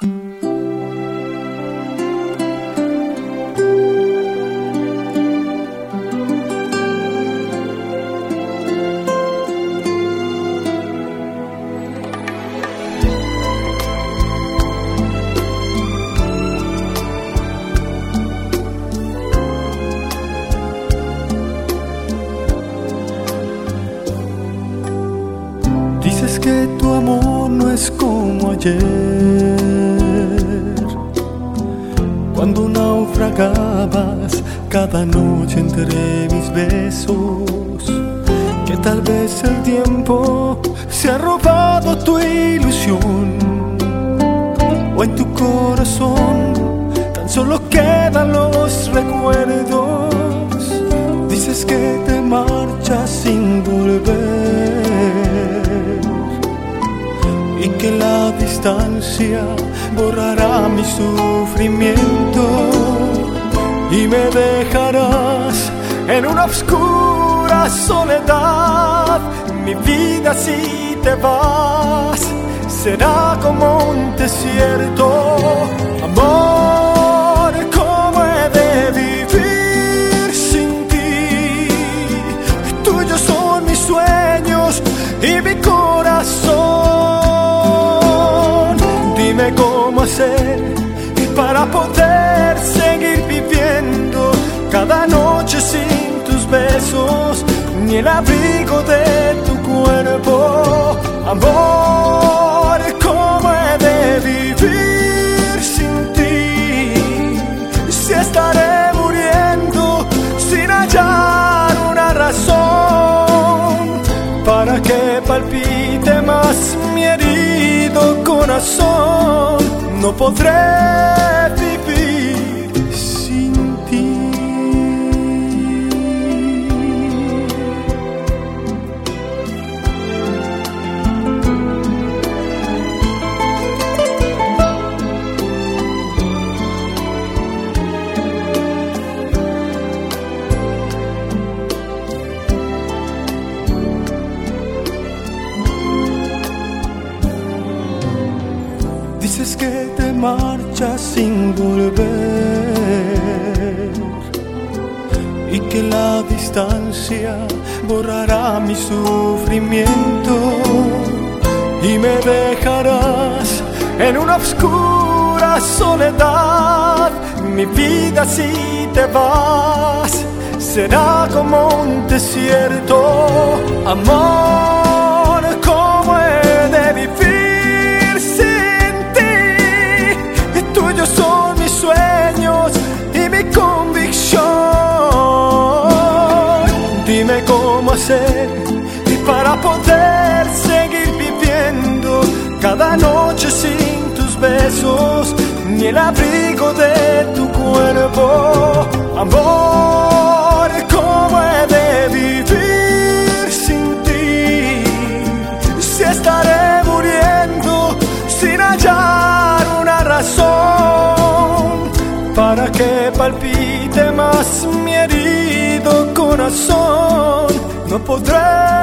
Dices que tu amor no es como ayer, cuando naufragabas cada noche entre mis besos, que tal vez el tiempo se ha robado tu ilusión, o en tu corazón tan solo quedan los recuerdos. Dices que te marchas sin volver y que la borrará mi sufrimiento y me dejarás en una oscura soledad. Mi vida si te vas será como un desierto. Amor, ¿cómo he de vivir sin ti? Son mis hacer para poder seguir viviendo cada noche sin tus besos, ni el abrigo de tu cuerpo. Amor, ¿cómo he de vivir sin ti? Si estaré muriendo sin hallar una razón para que palpite más mi herido corazón. No podré Dices que te marchas sin volver y que la distancia borrará mi sufrimiento y me dejarás en una oscura soledad. Mi vida si te vas será como un desierto. Amor, cómo hacer para poder seguir viviendo cada noche sin tus besos, ni el abrigo de tu cuerpo. Amor, ¿cómo he de vivir sin ti? Si estaré muriendo sin hallar una razón para que palpite más mi herido corazón, no podré. vivir